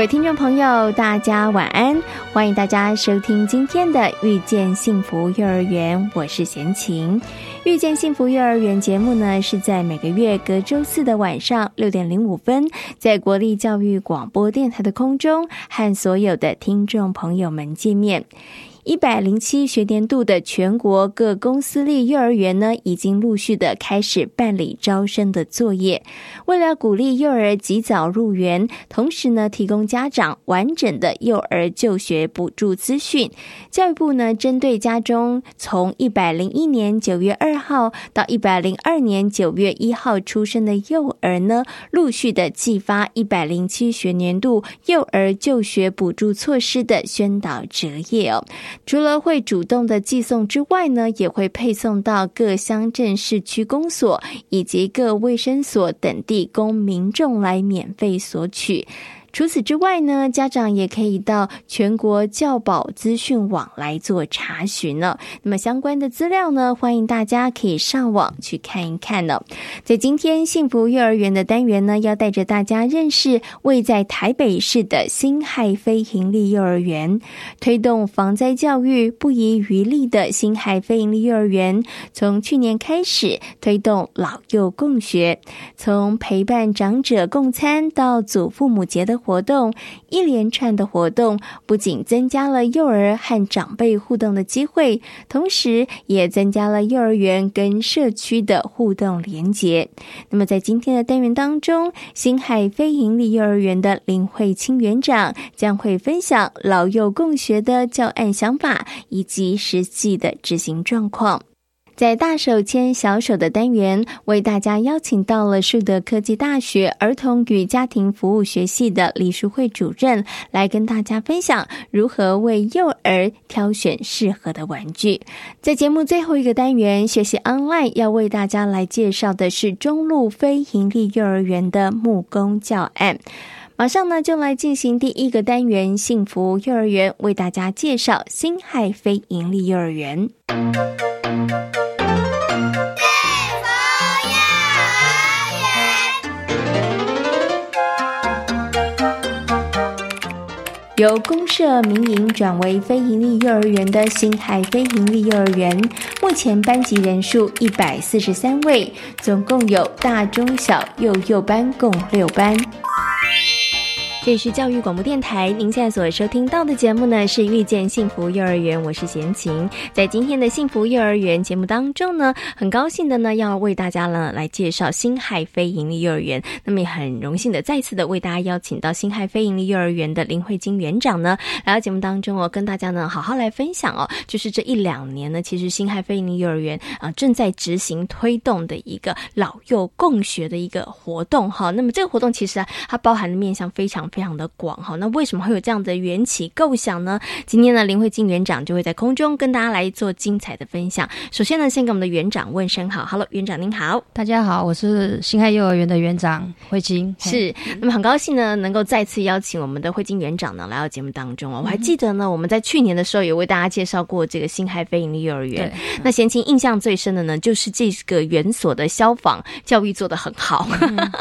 各位听众朋友，大家晚安！欢迎大家收听今天的《遇见幸福幼儿园》，我是贤琴。《遇见幸福幼儿园》节目呢，是在每个月隔周四的晚上六点零五分，在国立教育广播电台的空中，和所有的听众朋友们见面。一百零七学年度的全国各公私立幼儿园呢，已经陆续的开始办理招生的作业。为了鼓励幼儿及早入园，同时呢，提供家长完整的幼儿就学补助资讯，教育部呢，针对家中从一百零一年九月二号到一百零二年九月一号出生的幼儿呢，陆续的寄发一百零七学年度幼儿就学补助措施的宣导折页哦。除了会主动的寄送之外呢，也会配送到各乡镇市区公所以及各卫生所等地，供民众来免费索取。除此之外呢，家长也可以到全国教保资讯网来做查询了。那么相关的资料呢，欢迎大家可以上网去看一看呢。在今天幸福幼儿园的单元呢，要带着大家认识位在台北市的新海非营利幼儿园，推动防灾教育不遗余力的新海非营利幼儿园，从去年开始推动老幼共学，从陪伴长者共餐到祖父母节的。活动一连串的活动，不仅增加了幼儿和长辈互动的机会，同时也增加了幼儿园跟社区的互动连结。那么，在今天的单元当中，新海非营利幼儿园的林慧清园长将会分享老幼共学的教案想法以及实际的执行状况。在大手牵小手的单元，为大家邀请到了树德科技大学儿童与家庭服务学系的李淑慧主任，来跟大家分享如何为幼儿挑选适合的玩具。在节目最后一个单元，学习 online 要为大家来介绍的是中路非营利幼儿园的木工教案。马上呢，就来进行第一个单元——幸福幼儿园，为大家介绍新海非营利幼儿园。由公社民营转为非营利幼儿园的新海非营利幼儿园，目前班级人数一百四十三位，总共有大、中、小、幼幼班共六班。这里是教育广播电台，您现在所收听到的节目呢是遇见幸福幼儿园，我是贤琴。在今天的幸福幼儿园节目当中呢，很高兴的呢要为大家呢来介绍新海非营利幼儿园。那么也很荣幸的再次的为大家邀请到新海非营利幼儿园的林慧金园长呢来到节目当中哦，跟大家呢好好来分享哦，就是这一两年呢，其实新海非营利幼儿园啊正在执行推动的一个老幼共学的一个活动哈。那么这个活动其实啊，它包含的面向非常。非常的广哈，那为什么会有这样的缘起构想呢？今天呢，林慧金园长就会在空中跟大家来做精彩的分享。首先呢，先给我们的园长问声好，Hello，园长您好，大家好，我是新海幼儿园的园长慧晶，是。那么很高兴呢，能够再次邀请我们的慧晶园长呢来到节目当中哦。我还记得呢，我们在去年的时候有为大家介绍过这个新海非营利幼儿园。那贤青印象最深的呢，就是这个园所的消防教育做得很好，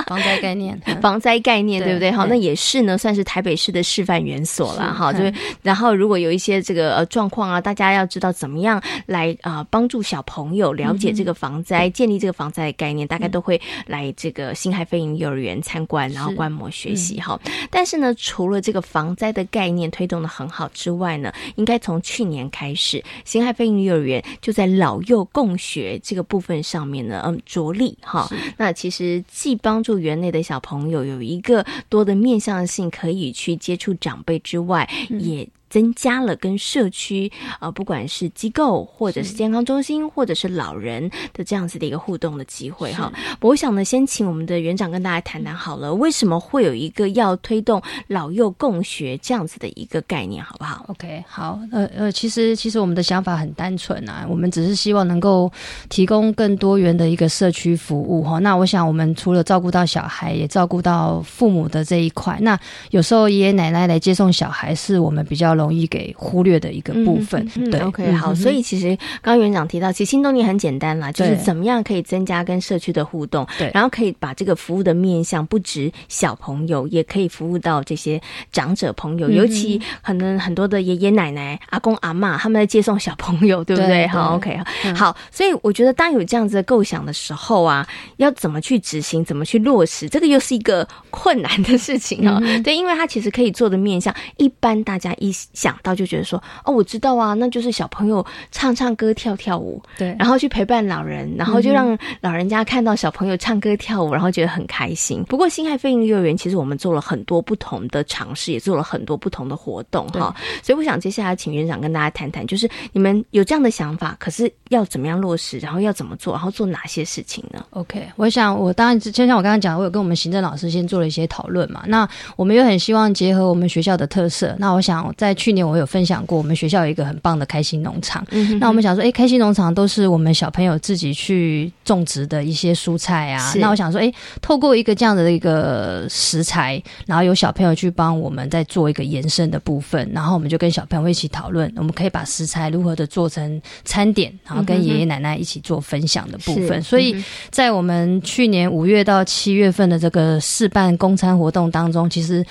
防灾概念，防灾概念对不对？好，那也是。呢，算是台北市的示范园所了哈，就是然后如果有一些这个呃状况啊，大家要知道怎么样来啊帮助小朋友了解这个防灾，建立这个防灾的概念，大概都会来这个新海飞营幼儿园参观，然后观摩学习哈。但是呢，除了这个防灾的概念推动的很好之外呢，应该从去年开始，新海飞营幼儿园就在老幼共学这个部分上面呢，嗯，着力哈。那其实既帮助园内的小朋友有一个多的面向。性可以去接触长辈之外，也。增加了跟社区呃，不管是机构或者是健康中心或者是老人的这样子的一个互动的机会哈。我想呢，先请我们的园长跟大家谈谈好了，为什么会有一个要推动老幼共学这样子的一个概念，好不好？OK，好，呃呃，其实其实我们的想法很单纯啊，我们只是希望能够提供更多元的一个社区服务哈。那我想，我们除了照顾到小孩，也照顾到父母的这一块。那有时候爷爷奶奶来接送小孩，是我们比较。容易给忽略的一个部分，对，OK，好，所以其实刚刚园长提到，其实新动力很简单啦，就是怎么样可以增加跟社区的互动，对，然后可以把这个服务的面向不止小朋友，也可以服务到这些长者朋友，尤其可能很多的爷爷奶奶、阿公阿妈他们在接送小朋友，对不对？好，OK，好，所以我觉得当有这样子的构想的时候啊，要怎么去执行，怎么去落实，这个又是一个困难的事情啊。对，因为它其实可以做的面向，一般大家一。想到就觉得说哦，我知道啊，那就是小朋友唱唱歌、跳跳舞，对，然后去陪伴老人，然后就让老人家看到小朋友唱歌跳舞，然后觉得很开心。不过新海飞鹰幼儿园其实我们做了很多不同的尝试，也做了很多不同的活动哈。所以我想接下来请园长跟大家谈谈，就是你们有这样的想法，可是要怎么样落实，然后要怎么做，然后做哪些事情呢？OK，我想我当然就像我刚刚讲，我有跟我们行政老师先做了一些讨论嘛。那我们又很希望结合我们学校的特色。那我想在去年我有分享过，我们学校有一个很棒的开心农场。嗯那我们想说，哎，开心农场都是我们小朋友自己去种植的一些蔬菜啊。那我想说，哎，透过一个这样的一个食材，然后有小朋友去帮我们再做一个延伸的部分，然后我们就跟小朋友一起讨论，我们可以把食材如何的做成餐点，然后跟爷爷奶奶一起做分享的部分。所以在我们去年五月到七月份的这个试办公餐活动当中，其实。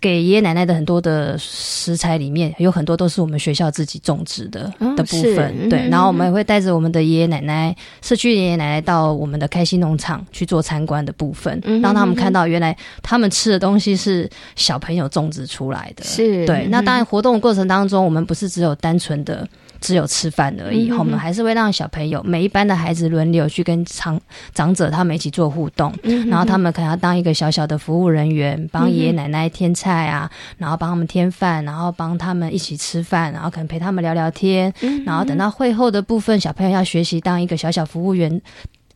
给爷爷奶奶的很多的食材里面，有很多都是我们学校自己种植的的部分。对，然后我们也会带着我们的爷爷奶奶、社区爷爷奶奶到我们的开心农场去做参观的部分，让他们看到原来他们吃的东西是小朋友种植出来的。是对。那当然，活动过程当中，我们不是只有单纯的。只有吃饭而已，我们还是会让小朋友每一班的孩子轮流去跟长长者他们一起做互动，然后他们可能要当一个小小的服务人员，帮爷爷奶奶添菜啊，然后帮他们添饭，然后帮他们一起吃饭，然后可能陪他们聊聊天，然后等到会后的部分，小朋友要学习当一个小小服务员。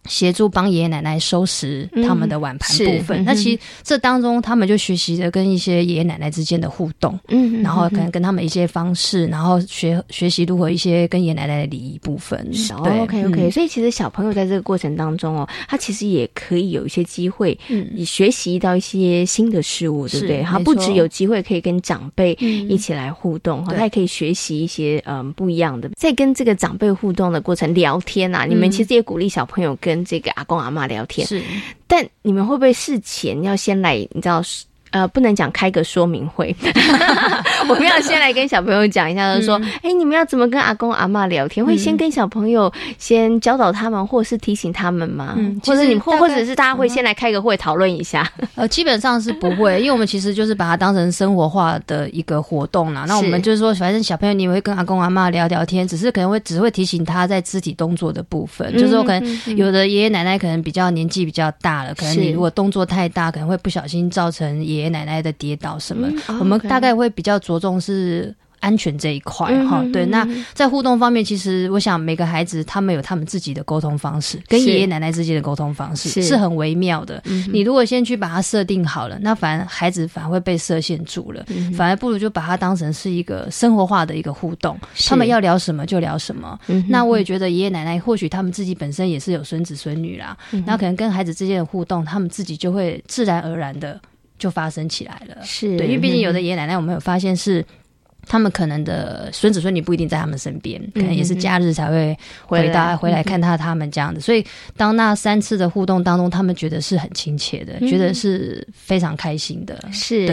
协助帮爷爷奶奶收拾他们的碗盘部分，那其实这当中他们就学习着跟一些爷爷奶奶之间的互动，嗯，然后可能跟他们一些方式，然后学学习如何一些跟爷爷奶奶的礼仪部分。对，OK OK，所以其实小朋友在这个过程当中哦，他其实也可以有一些机会，嗯，你学习到一些新的事物，对不对？他不只有机会可以跟长辈一起来互动，哈，他也可以学习一些嗯不一样的。在跟这个长辈互动的过程聊天啊，你们其实也鼓励小朋友跟跟这个阿公阿妈聊天，是，但你们会不会事前要先来？你知道是。呃，不能讲开个说明会，我们要先来跟小朋友讲一下，就是说，哎，你们要怎么跟阿公阿妈聊天？会先跟小朋友先教导他们，或是提醒他们吗？嗯，或者你或或者是大家会先来开个会讨论一下？呃，基本上是不会，因为我们其实就是把它当成生活化的一个活动啦。那我们就是说，反正小朋友你会跟阿公阿妈聊聊天，只是可能会只会提醒他在肢体动作的部分，就是说可能有的爷爷奶奶可能比较年纪比较大了，可能你如果动作太大，可能会不小心造成爷。爷爷奶奶的跌倒什么，我们大概会比较着重是。安全这一块哈，对，那在互动方面，其实我想每个孩子他们有他们自己的沟通方式，跟爷爷奶奶之间的沟通方式是很微妙的。你如果先去把它设定好了，那反而孩子反而会被设限住了，反而不如就把它当成是一个生活化的一个互动。他们要聊什么就聊什么。那我也觉得爷爷奶奶或许他们自己本身也是有孙子孙女啦，那可能跟孩子之间的互动，他们自己就会自然而然的就发生起来了。是对，因为毕竟有的爷爷奶奶，我们有发现是。他们可能的孙子孙女不一定在他们身边，可能也是假日才会回到回来看他他们这样子。所以当那三次的互动当中，他们觉得是很亲切的，觉得是非常开心的。是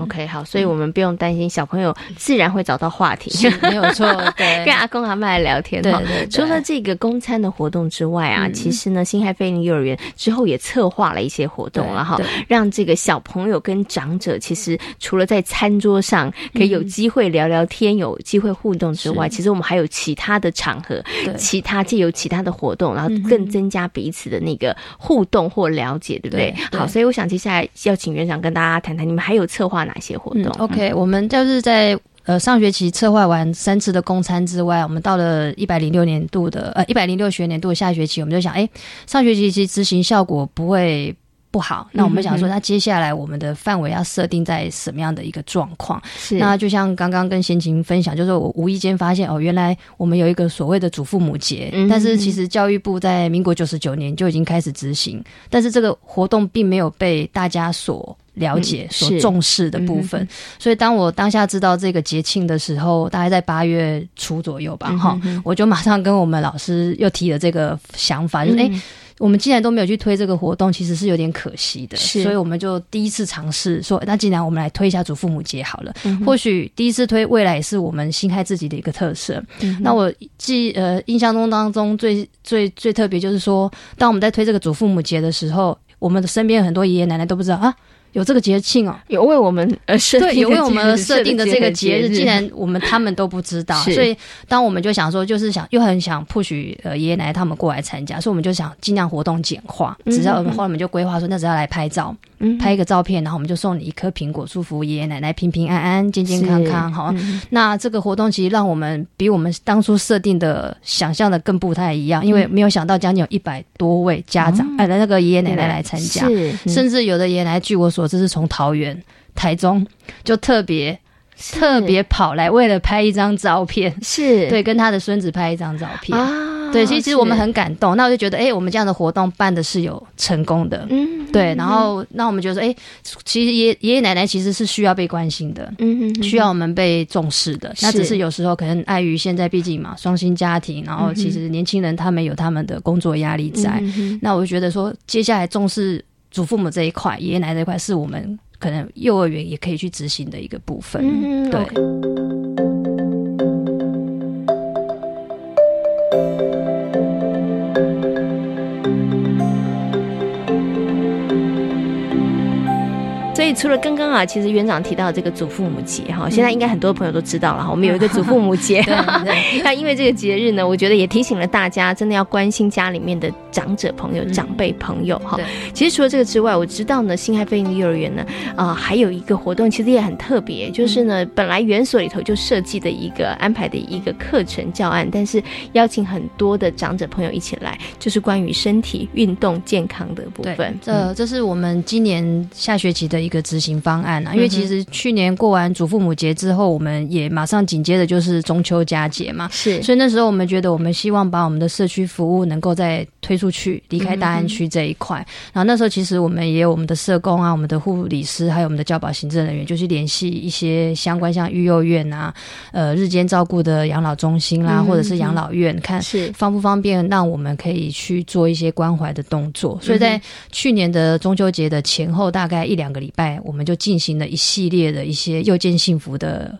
，OK，好，所以我们不用担心小朋友自然会找到话题，没有错。对，跟阿公阿妈来聊天。对对。除了这个公餐的活动之外啊，其实呢，新海飞林幼儿园之后也策划了一些活动了哈，让这个小朋友跟长者其实除了在餐桌上可以有机会。聊聊天，有机会互动之外，其实我们还有其他的场合，其他借由其他的活动，然后更增加彼此的那个互动或了解，对不对？好，所以我想接下来要请园长跟大家谈谈，你们还有策划哪些活动？OK，我们就是在。呃，上学期策划完三次的公餐之外，我们到了一百零六年度的呃一百零六学年度的下学期，我们就想，哎，上学期其实执行效果不会不好。那我们想说，那接下来我们的范围要设定在什么样的一个状况？是那就像刚刚跟贤琴分享，就是我无意间发现哦，原来我们有一个所谓的祖父母节，但是其实教育部在民国九十九年就已经开始执行，但是这个活动并没有被大家所。了解所重视的部分，所以当我当下知道这个节庆的时候，大概在八月初左右吧，哈，我就马上跟我们老师又提了这个想法，就是哎，我们既然都没有去推这个活动，其实是有点可惜的，所以我们就第一次尝试说，那既然我们来推一下祖父母节好了，或许第一次推，未来也是我们新开自己的一个特色。那我记呃印象中当中最最最特别就是说，当我们在推这个祖父母节的时候，我们的身边很多爷爷奶奶都不知道啊。有这个节庆哦，有为我们呃设对，有为我们设定的这个节日，竟然我们他们都不知道，所以当我们就想说，就是想又很想 push 呃爷爷奶奶他们过来参加，所以我们就想尽量活动简化，只要后来我们就规划说，那只要来拍照，拍一个照片，然后我们就送你一颗苹果，祝福爷爷奶奶平平安安、健健康康。好，那这个活动其实让我们比我们当初设定的想象的更不太一样，因为没有想到将近有一百多位家长哎那个爷爷奶奶来参加，甚至有的爷爷奶奶据我所。我这是从桃园、台中，就特别特别跑来，为了拍一张照片，是对跟他的孙子拍一张照片啊。对，其实我们很感动。那我就觉得，哎，我们这样的活动办的是有成功的，嗯，对。然后，那我们觉得，哎，其实爷爷爷奶奶其实是需要被关心的，嗯需要我们被重视的。那只是有时候可能碍于现在毕竟嘛，双薪家庭，然后其实年轻人他们有他们的工作压力在。那我就觉得说，接下来重视。祖父母这一块，爷爷奶奶这一块，是我们可能幼儿园也可以去执行的一个部分，嗯对。所以除了刚刚啊，其实园长提到这个祖父母节哈，现在应该很多朋友都知道了哈。我们有一个祖父母节，那因为这个节日呢，我觉得也提醒了大家，真的要关心家里面的长者朋友、长辈朋友哈。其实除了这个之外，我知道呢，新海飞鹰幼儿园呢啊，还有一个活动，其实也很特别，就是呢，本来园所里头就设计的一个安排的一个课程教案，但是邀请很多的长者朋友一起来，就是关于身体运动健康的部分。这这是我们今年下学期的一。一个执行方案啊，因为其实去年过完祖父母节之后，我们也马上紧接着就是中秋佳节嘛，是，所以那时候我们觉得，我们希望把我们的社区服务能够再推出去，离开大安区这一块。然后那时候其实我们也有我们的社工啊，我们的护理师，还有我们的教保行政人员，就去联系一些相关像育幼院啊、呃日间照顾的养老中心啦，或者是养老院，看是方不方便，让我们可以去做一些关怀的动作。所以在去年的中秋节的前后，大概一两个礼拜。我们就进行了一系列的一些又见幸福的。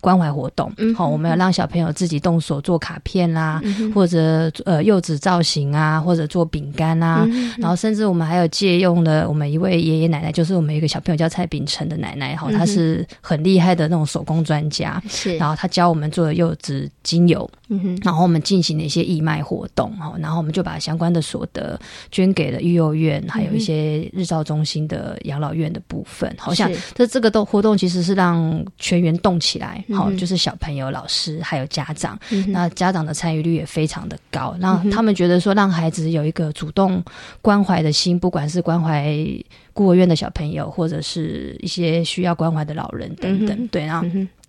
关怀活动，好，我们要让小朋友自己动手做卡片啦，或者呃柚子造型啊，或者做饼干啊，然后甚至我们还有借用了我们一位爷爷奶奶，就是我们一个小朋友叫蔡秉成的奶奶，哈，她是很厉害的那种手工专家，是，然后她教我们做的柚子精油，嗯哼，然后我们进行了一些义卖活动，哈，然后我们就把相关的所得捐给了育幼院，还有一些日照中心的养老院的部分，好像这这个都活动其实是让全员动起来。来，好，就是小朋友、老师还有家长，那家长的参与率也非常的高，那他们觉得说，让孩子有一个主动关怀的心，不管是关怀孤儿院的小朋友，或者是一些需要关怀的老人等等，对，然后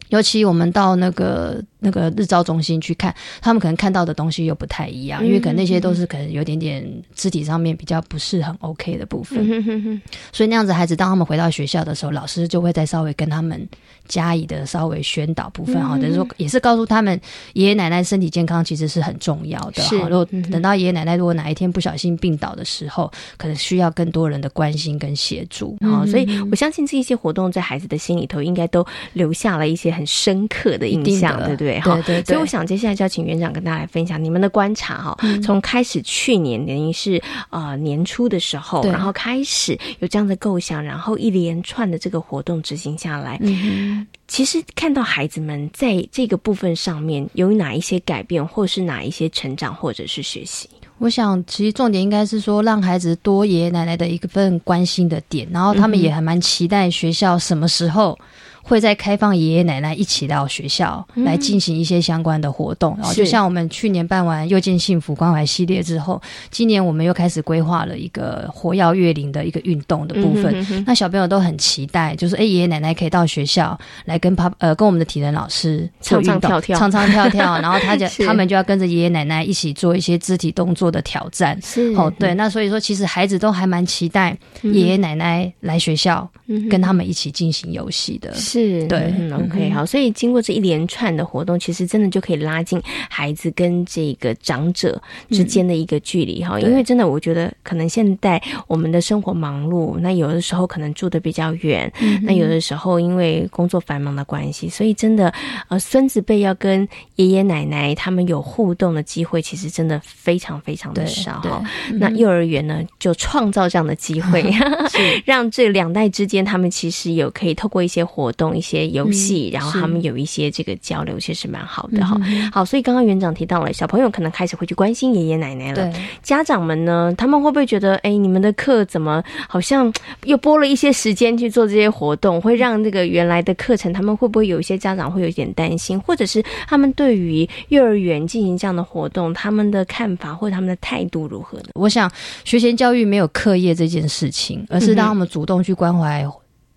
尤其我们到那个。那个日照中心去看，他们可能看到的东西又不太一样，因为可能那些都是可能有点点肢体上面比较不是很 OK 的部分，所以那样子孩子当他们回到学校的时候，老师就会再稍微跟他们加以的稍微宣导部分哈，等于说也是告诉他们爷爷奶奶身体健康其实是很重要的哈。如果等到爷爷奶奶如果哪一天不小心病倒的时候，可能需要更多人的关心跟协助啊。所以我相信这一些活动在孩子的心里头应该都留下了一些很深刻的印象，对不对？对？哈，对对。所以我想接下来就要请园长跟大家来分享你们的观察哈。从开始去年等于是呃年初的时候，然后开始有这样的构想，然后一连串的这个活动执行下来，嗯，其实看到孩子们在这个部分上面有哪一些改变，或是哪一些成长，或者是学习。我想，其实重点应该是说，让孩子多爷爷奶奶的一份关心的点，然后他们也还蛮期待学校什么时候。会在开放爷爷奶奶一起到学校来进行一些相关的活动，然后就像我们去年办完又见幸福关怀系列之后，今年我们又开始规划了一个活跃月龄的一个运动的部分。那小朋友都很期待，就是哎爷爷奶奶可以到学校来跟爸呃跟我们的体能老师唱唱跳跳，唱唱跳跳，然后他就他们就要跟着爷爷奶奶一起做一些肢体动作的挑战。是哦对，那所以说其实孩子都还蛮期待爷爷奶奶来学校跟他们一起进行游戏的。是对，OK，好，所以经过这一连串的活动，其实真的就可以拉近孩子跟这个长者之间的一个距离哈。因为真的，我觉得可能现在我们的生活忙碌，那有的时候可能住的比较远，那有的时候因为工作繁忙的关系，所以真的呃，孙子辈要跟爷爷奶奶他们有互动的机会，其实真的非常非常的少哈。那幼儿园呢，就创造这样的机会 让这两代之间他们其实有可以透过一些活动一些。游戏，然后他们有一些这个交流，其实蛮好的哈。好，所以刚刚园长提到了，小朋友可能开始会去关心爷爷奶奶了。家长们呢，他们会不会觉得，哎，你们的课怎么好像又拨了一些时间去做这些活动，会让那个原来的课程，他们会不会有一些家长会有一点担心，或者是他们对于幼儿园进行这样的活动，他们的看法或者他们的态度如何呢？我想，学前教育没有课业这件事情，而是让他们主动去关怀。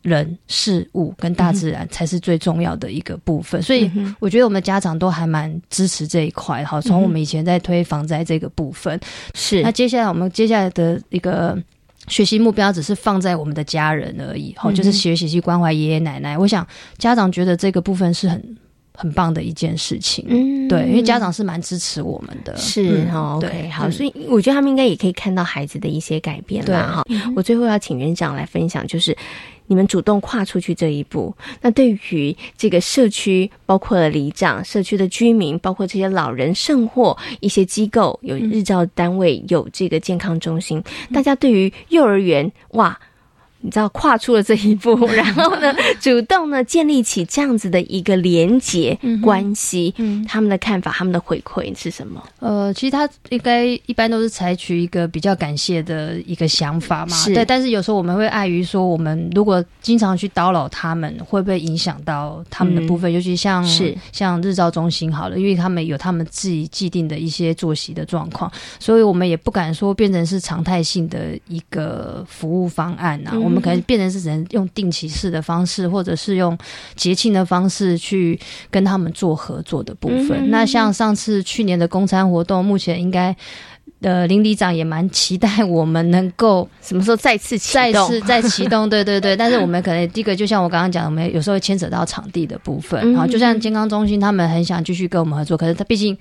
人事物跟大自然才是最重要的一个部分，所以我觉得我们的家长都还蛮支持这一块。好，从我们以前在推防灾这个部分，是那接下来我们接下来的一个学习目标，只是放在我们的家人而已。好，就是学习去关怀爷爷奶奶。我想家长觉得这个部分是很很棒的一件事情。嗯，对，因为家长是蛮支持我们的。是哈，OK，好，所以我觉得他们应该也可以看到孩子的一些改变了哈。我最后要请园长来分享，就是。你们主动跨出去这一步，那对于这个社区，包括了里长、社区的居民，包括这些老人、甚或一些机构，有日照单位，有这个健康中心，大家对于幼儿园，哇！你知道跨出了这一步，然后呢，主动呢建立起这样子的一个连结关系，嗯他们的看法、他们的回馈是什么？呃，其实他应该一般都是采取一个比较感谢的一个想法嘛。对，但是有时候我们会碍于说，我们如果经常去叨扰他们，会不会影响到他们的部分？尤其像是像日照中心好了，因为他们有他们自己既定的一些作息的状况，所以我们也不敢说变成是常态性的一个服务方案啊。我们可能变成是只能用定期式的方式，或者是用节庆的方式去跟他们做合作的部分。那像上次去年的公餐活动，目前应该呃林里长也蛮期待我们能够什么时候再次再次再启动。对对对，但是我们可能第一个就像我刚刚讲，我们有时候牵扯到场地的部分。然后就像健康中心，他们很想继续跟我们合作，可是他毕竟。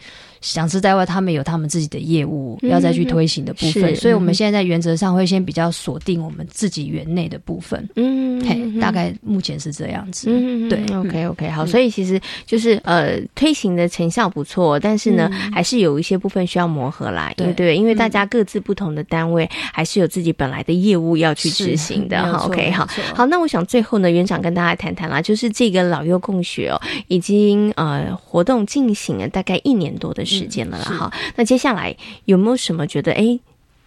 想吃在外，他们有他们自己的业务要再去推行的部分，所以我们现在在原则上会先比较锁定我们自己园内的部分。嗯，嘿，大概目前是这样子。嗯，对，OK OK，好，所以其实就是呃，推行的成效不错，但是呢，还是有一些部分需要磨合啦，对对？因为大家各自不同的单位，还是有自己本来的业务要去执行的。哈，OK，好，好，那我想最后呢，园长跟大家谈谈啦，就是这个老幼共学哦，已经呃活动进行了大概一年多的时。时间了啦，哈。那接下来有没有什么觉得哎，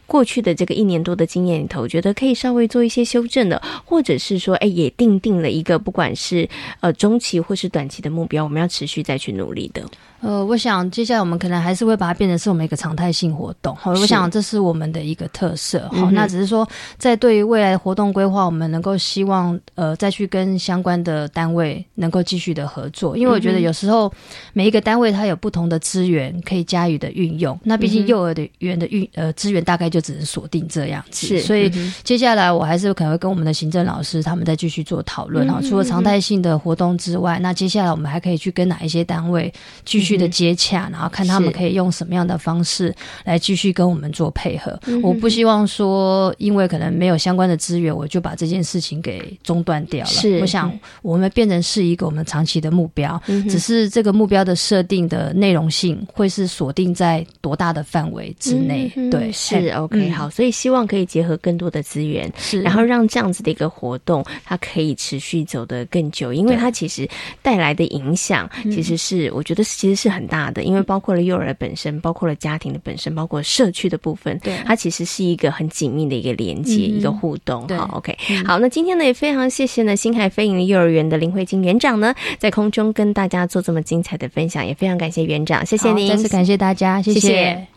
过去的这个一年多的经验里头，觉得可以稍微做一些修正的，或者是说哎，也定定了一个不管是呃中期或是短期的目标，我们要持续再去努力的。呃，我想接下来我们可能还是会把它变成是我们一个常态性活动。好，我想这是我们的一个特色。好，那只是说在对于未来的活动规划，我们能够希望呃再去跟相关的单位能够继续的合作，因为我觉得有时候每一个单位它有不同的资源可以加以的运用。那毕竟幼儿的园的运呃资源大概就。就只是锁定这样子。是所以嗯接下来我还是可能会跟我们的行政老师他们再继续做讨论哈。嗯除了常态性的活动之外，那接下来我们还可以去跟哪一些单位继续的接洽，然后看他们可以用什么样的方式来继续跟我们做配合。嗯我不希望说因为可能没有相关的资源，我就把这件事情给中断掉了。是我想我们变成是一个我们长期的目标，嗯只是这个目标的设定的内容性会是锁定在多大的范围之内。嗯对，是嘿 OK 嗯。好，所以希望可以结合更多的资源，是，然后让这样子的一个活动，它可以持续走得更久，因为它其实带来的影响，嗯。其实是、我觉得其实是很大的，因为包括了幼儿本身，包括了家庭的本身，包括社区的部分，对。它其实是一个很紧密的一个连接，嗯一个互动。对。好，OK，、好，那今天呢也非常谢谢呢星海飞营幼儿园的林慧晶园长呢，在空中跟大家做这么精彩的分享，也非常感谢园长，谢谢您，再次感谢大家，谢谢。谢谢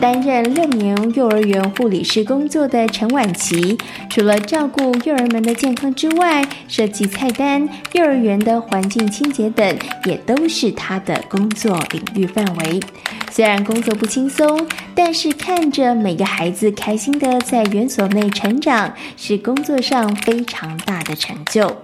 担任六年幼儿园护理师工作的陈婉琪，除了照顾幼儿们的健康之外，设计菜单、幼儿园的环境清洁等，也都是她的工作领域范围。虽然工作不轻松，但是看着每个孩子开心的在园所内成长，是工作上非常大的成就。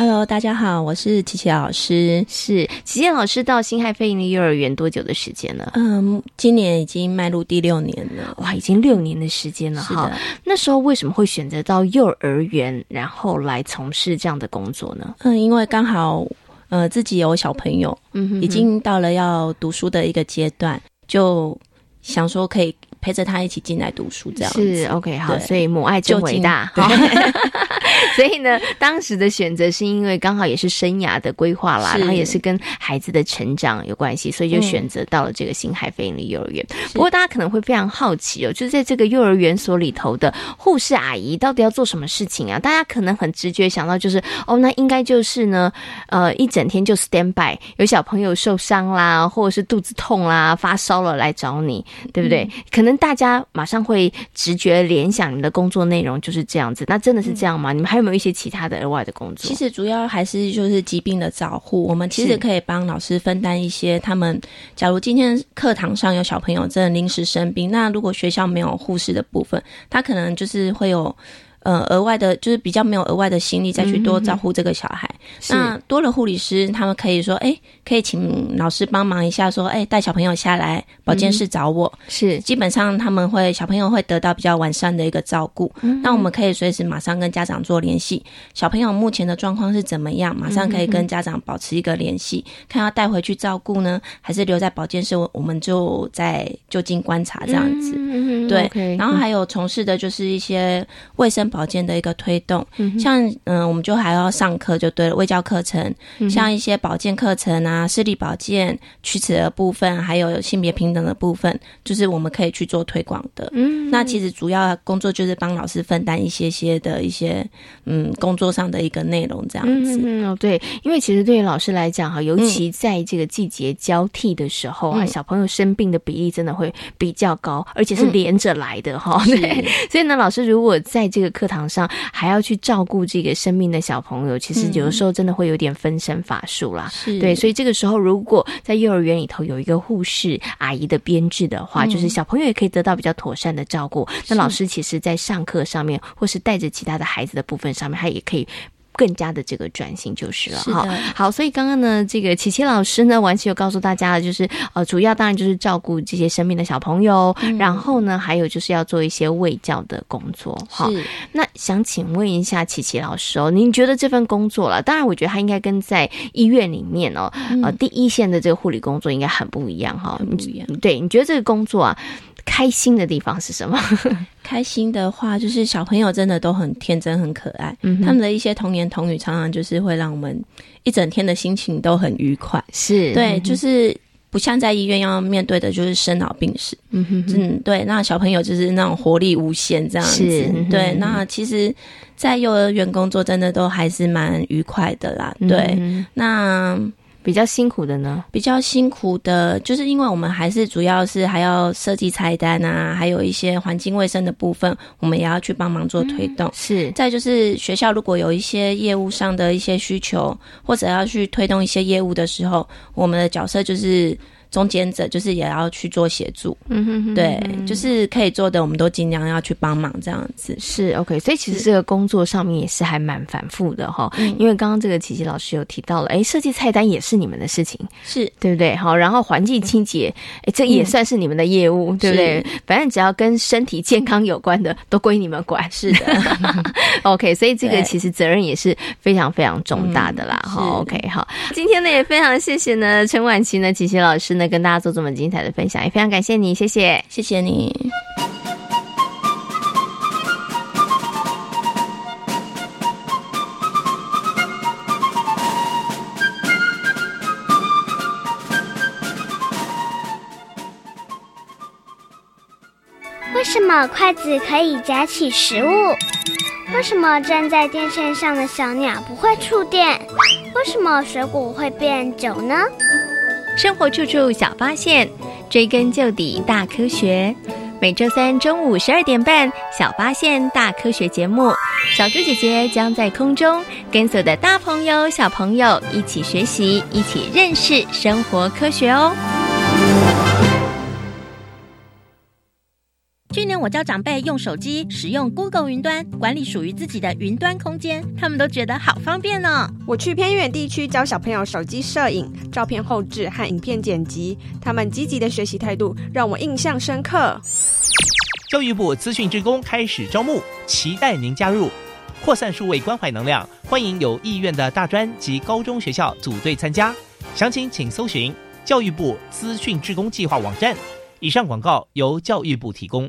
Hello，大家好，我是琪琪老师。是琪琪老师到新海飞营的幼儿园多久的时间了？嗯，今年已经迈入第六年了。哇，已经六年的时间了哈。那时候为什么会选择到幼儿园，然后来从事这样的工作呢？嗯，因为刚好呃自己有小朋友，嗯哼已经到了要读书的一个阶段，就想说可以陪着他一起进来读书，这样子是 OK 好，所以母爱真就伟大。所以呢，当时的选择是因为刚好也是生涯的规划啦，然后也是跟孩子的成长有关系，所以就嗯选择到了这个新海飞营的幼儿园。不过大家可能会非常好奇哦，就是在这个幼儿园所里头的护士阿姨到底要做什么事情啊？大家可能很直觉想到就是哦，那应该就是呢，呃，一整天就 stand by，有小朋友受伤啦，或者是肚子痛啦、发烧了来找你，对不对？嗯可能大家马上会直觉联想你们的工作内容就是这样子，那真的是这样吗？你们还有没有一些其他的额外的工作？其实主要还是就是疾病的照护，我们其实可以帮老师分担一些他们，假如今天课堂上有小朋友真的临时生病，那如果学校没有护士的部分，他可能就是会有。呃，额外的，就是比较没有额外的心力再去多照顾这个小孩。是。那多了护理师，他们可以说，哎、可以请老师帮忙一下，说，哎、带小朋友下来保健室找我。是。基本上他们会小朋友会得到比较完善的一个照顾，那我们可以随时马上跟家长做联系，小朋友目前的状况是怎么样，马上可以跟家长保持一个联系，看要带回去照顾呢，还是留在保健室，我我们就在就近观察这样子。嗯对然后还有从事的就是一些卫生保健的一个推动，嗯像嗯、我们就还要上课就对了，卫教课程，像一些保健课程啊，视力保健、龋齿的部分，还有性别平等的部分，就是我们可以去做推广的。嗯。那其实主要工作就是帮老师分担一些些的一些嗯工作上的一个内容这样子。嗯对，因为其实对于老师来讲哈，尤其在这个季节交替的时候啊，嗯小朋友生病的比例真的会比较高，而且是嗯。连着来的哈。对，所以呢，老师如果在这个课堂上还要去照顾这个生病的小朋友，其实有的时候真的会有点分身乏术啦。是对，所以这个时候如果在幼儿园里头有一个护士阿姨的编制的话，就是小朋友也可以得到比较妥善的照顾。那老师其实在上课上面，或是带着其他的孩子的部分上面，他也可以。更加的这个专心就是了哈。好，所以刚刚呢，这个琪琪老师呢，完全有告诉大家了，就是呃，主要当然就是照顾这些生病的小朋友，然后呢，还有就是要做一些卫教的工作哈。那想请问一下琪琪老师哦，您觉得这份工作了？当然，我觉得他应该跟在医院里面哦，呃，第一线的这个护理工作应该很不一样哈。不一样你对，你觉得这个工作啊，开心的地方是什么？开心的话，就是小朋友真的都很天真、很可爱，嗯他们的一些童言童语，常常就是会让我们一整天的心情都很愉快。是对，就是不像在医院要面对的就是生老病死。嗯哼哼，嗯，对，那小朋友就是那种活力无限这样子嗯。对，那其实，在幼儿园工作真的都还是蛮愉快的啦。对，嗯那比较辛苦的呢？比较辛苦的，就是因为我们还是主要是还要设计菜单啊，还有一些环境卫生的部分，我们也要去帮忙做推动。是，再就是学校如果有一些业务上的一些需求，或者要去推动一些业务的时候，我们的角色就是。中间者就是也要去做协助，嗯哼哼，对，就是可以做的，我们都尽量要去帮忙这样子。是 OK，所以其实这个工作上面也是还蛮反复的哈。因为刚刚这个琪琪老师有提到了，哎，设计菜单也是你们的事情，是对不对？好，然后环境清洁，哎，这也算是你们的业务，对不对？反正只要跟身体健康有关的，都归你们管。是的，OK，所以这个其实责任也是非常非常重大的啦。好，OK，好，今天呢也非常谢谢呢陈婉琪呢琪琪老师。那跟大家做这么精彩的分享，也非常感谢你，谢谢，谢谢你。为什么筷子可以夹起食物？为什么站在电线上的小鸟不会触电？为什么水果会变酒呢？生活处处小发现，追根究底大科学。每周三中午十二点半，《小发现大科学》节目，小猪姐姐将在空中跟所有的大朋友、小朋友一起学习，一起认识生活科学哦。去年我教长辈用手机使用 Google 云端管理属于自己的云端空间，他们都觉得好方便呢。我去偏远地区教小朋友手机摄影、照片后置和影片剪辑，他们积极的学习态度让我印象深刻。教育部资讯职工开始招募，期待您加入，扩散数位关怀能量，欢迎有意愿的大专及高中学校组队参加，详情请搜寻教育部资讯职工计划网站。以上广告由教育部提供。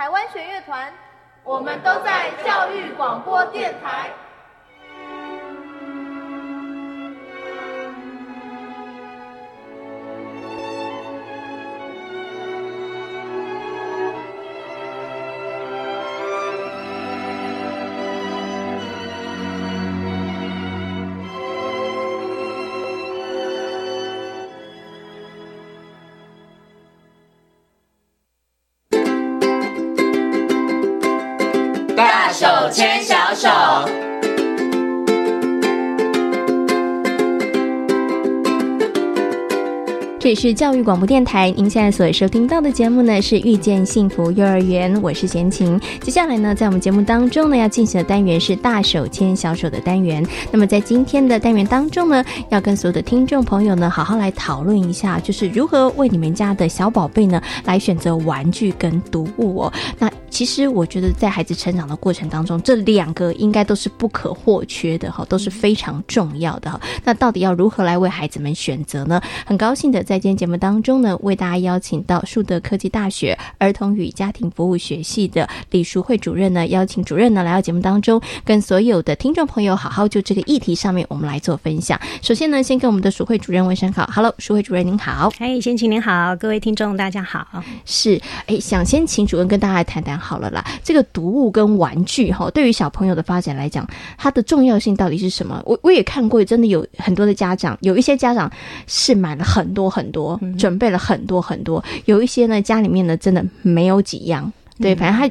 台湾弦乐团我们都在教育广播电台。里是教育广播电台，您现在所收听到的节目呢是遇见幸福幼儿园，我是贤琴。接下来呢，在我们节目当中呢，要进行的单元是大手牵小手的单元。那么在今天的单元当中呢，要跟所有的听众朋友呢，好好来讨论一下，就是如何为你们家的小宝贝呢，来选择玩具跟读物哦。那其实我觉得，在孩子成长的过程当中，这两个应该都是不可或缺的哈，都是非常重要的哈。那到底要如何来为孩子们选择呢？很高兴的。在今天节目当中呢，为大家邀请到树德科技大学儿童与家庭服务学系的李淑慧主任呢，邀请主任呢来到节目当中，跟所有的听众朋友好好就这个议题上面，我们来做分享。首先呢，先跟我们的淑慧主任问声好，Hello，淑慧主任您好，哎，先请您好，各位听众大家好，是，哎，想先请主任跟大家谈谈好了啦，这个读物跟玩具哈，对于小朋友的发展来讲，它的重要性到底是什么？我我也看过，真的有很多的家长，有一些家长是买了很多很。很多准备了很多很多，有一些呢家里面呢真的没有几样，对，反正他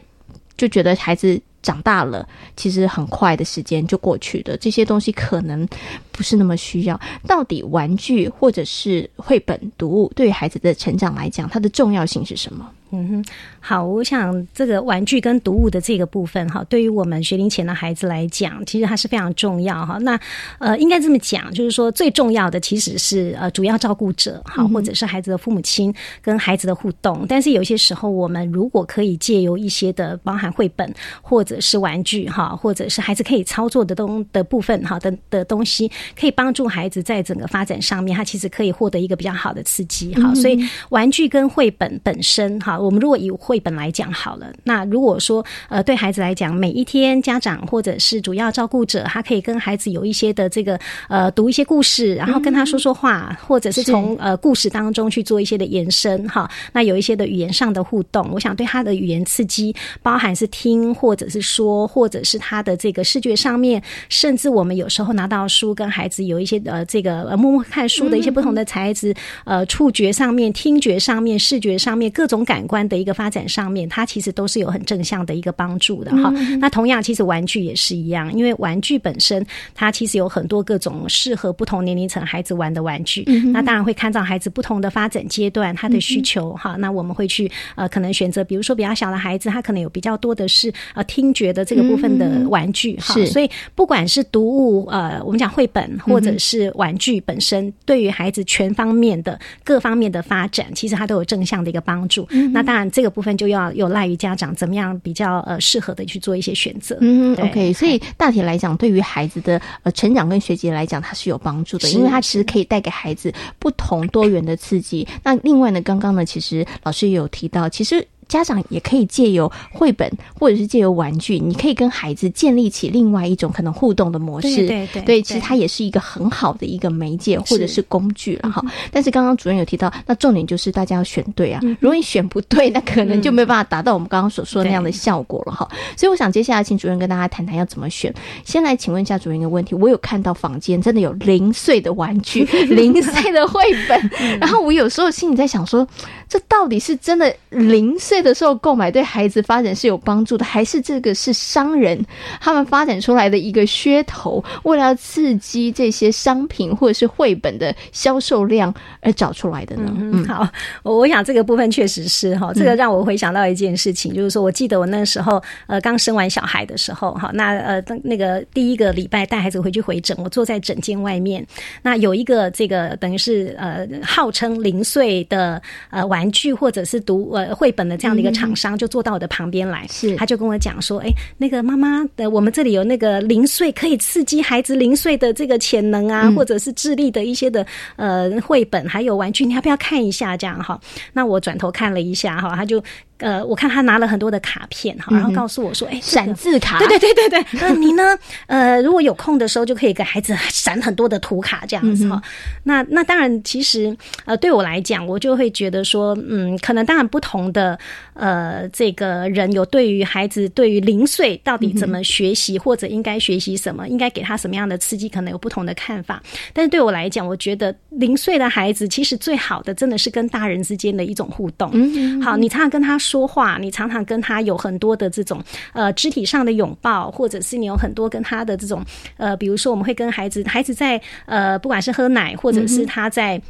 就觉得孩子长大了，其实很快的时间就过去的，这些东西可能不是那么需要。到底玩具或者是绘本读物对于孩子的成长来讲，它的重要性是什么？嗯哼，好，我想这个玩具跟读物的这个部分哈，对于我们学龄前的孩子来讲，其实它是非常重要哈。那呃，应该这么讲，就是说最重要的其实是呃主要照顾者哈，或者是孩子的父母亲跟孩子的互动。但是有些时候，我们如果可以借由一些的包含绘本或者是玩具哈，或者是孩子可以操作的东的部分哈的的东西，可以帮助孩子在整个发展上面，他其实可以获得一个比较好的刺激哈。所以玩具跟绘本本身哈。我们如果以绘本来讲好了，那如果说呃对孩子来讲，每一天家长或者是主要照顾者，他可以跟孩子有一些的这个呃读一些故事，然后跟他说说话，或者是从呃故事当中去做一些的延伸哈。那有一些的语言上的互动，我想对他的语言刺激，包含是听或者是说，或者是他的这个视觉上面，甚至我们有时候拿到书跟孩子有一些呃这个呃默默看书的一些不同的材质，呃触觉上面、听觉上面、视觉上面各种感。观的一个发展上面，它其实都是有很正向的一个帮助的哈。那同样，其实玩具也是一样，因为玩具本身它其实有很多各种适合不同年龄层孩子玩的玩具。那当然会看到孩子不同的发展阶段，他的需求哈。那我们会去呃，可能选择，比如说比较小的孩子，他可能有比较多的是呃听觉的这个部分的玩具哈。所以不管是读物呃，我们讲绘本或者是玩具本身，对于孩子全方面的各方面的发展，其实它都有正向的一个帮助。那当然，这个部分就要有赖于家长怎么样比较呃适合的去做一些选择。嗯，OK。所以大体来讲，对于孩子的呃成长跟学习来讲，它是有帮助的，因为它其实可以带给孩子不同多元的刺激。那另外呢，刚刚呢，其实老师也有提到，其实。家长也可以借由绘本或者是借由玩具，你可以跟孩子建立起另外一种可能互动的模式。对对对，其实它也是一个很好的一个媒介或者是工具了哈。但是刚刚主任有提到，那重点就是大家要选对啊。如果你选不对，那可能就没有办法达到我们刚刚所说的那样的效果了哈。所以我想接下来请主任跟大家谈谈要怎么选。先来请问一下主任一个问题：我有看到房间真的有零碎的玩具、零碎的绘本，然后我有时候心里在想说，这到底是真的零碎的时候购买对孩子发展是有帮助的，还是这个是商人他们发展出来的一个噱头，为了要刺激这些商品或者是绘本的销售量而找出来的呢？嗯，好，我想这个部分确实是哈，这个让我回想到一件事情，就是说我记得我那时候呃刚生完小孩的时候哈，那呃那个第一个礼拜带孩子回去回诊，我坐在诊间外面，那有一个这个等于是呃号称零碎的呃玩具或者是读呃绘本的这样的一个。厂商就坐到我的旁边来，是他就跟我讲说：“哎，那个妈妈的，我们这里有那个零碎可以刺激孩子零碎的这个潜能啊，或者是智力的一些的呃绘本，还有玩具，你要不要看一下？这样哈。那我转头看了一下哈，他就。”呃，我看他拿了很多的卡片哈，然后告诉我说：“哎，闪字卡，对对对对对。那你呢？呃，如果有空的时候，就可以给孩子闪很多的图卡这样子哈。那那当然，其实呃，对我来讲，我就会觉得说，嗯，可能当然不同的呃，这个人有对于孩子对于零岁到底怎么学习，或者应该学习什么，应该给他什么样的刺激，可能有不同的看法。但是对我来讲，我觉得零岁的孩子其实最好的真的是跟大人之间的一种互动。嗯，好，你常常跟他。说话，你常常跟他有很多的这种呃肢体上的拥抱，或者是你有很多跟他的这种呃，比如说我们会跟孩子，孩子在呃不管是喝奶，或者是他在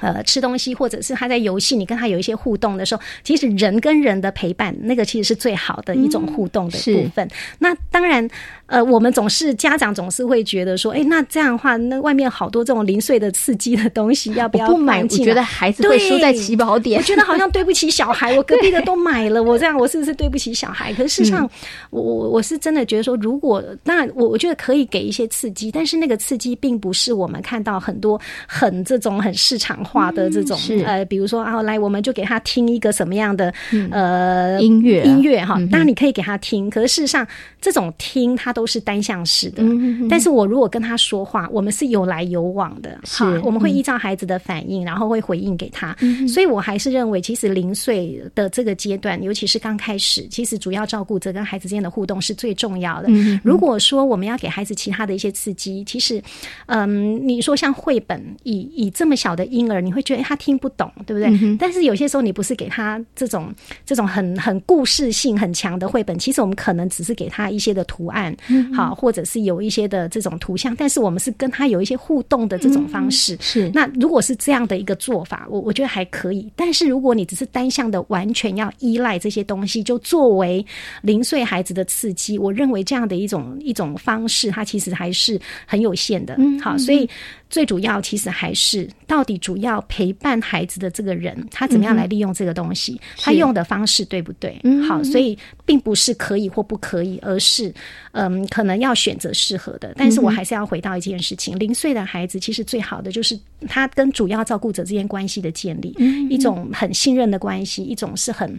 呃吃东西，或者是他在游戏，你跟他有一些互动的时候，其实人跟人的陪伴，那个其实是最好的一种互动的部分。那当然。呃，我们总是家长总是会觉得说，哎，那这样的话，那外面好多这种零碎的刺激的东西，要不要不买？我觉得孩子会输在起跑点。我觉得好像对不起小孩，我隔壁的都买了，我这样我是不是对不起小孩？可是事实上，我我我是真的觉得说，如果那我我觉得可以给一些刺激，但是那个刺激并不是我们看到很多很这种很市场化的这种呃，比如说啊，来我们就给他听一个什么样的呃音乐音乐哈，当然你可以给他听，可是事实上这种听他都。都是单向式的，但是我如果跟他说话，我们是有来有往的，是我们会依照孩子的反应，然后会回应给他。所以我还是认为，其实零岁的这个阶段，尤其是刚开始，其实主要照顾者跟孩子之间的互动是最重要的。如果说我们要给孩子其他的一些刺激，其实，嗯，你说像绘本，以以这么小的婴儿，你会觉得他听不懂，对不对？但是有些时候你不是给他这种这种很很故事性很强的绘本，其实我们可能只是给他一些的图案，好，或者是有一些的这种图像，但是我们是跟他有一些互动的这种方式。是那如果是这样的一个做法，我我觉得还可以。但是如果你只是单向的完全要依赖这些东西，就作为零岁孩子的刺激，我认为这样的一种一种方式，它其实还是很有限的。好，所以。最主要其实还是到底主要陪伴孩子的这个人，他怎么样来利用这个东西，他用的方式对不对？好，所以并不是可以或不可以，而是嗯，可能要选择适合的。但是我还是要回到一件事情：零岁的孩子其实最好的就是他跟主要照顾者之间关系的建立，一种很信任的关系，一种是很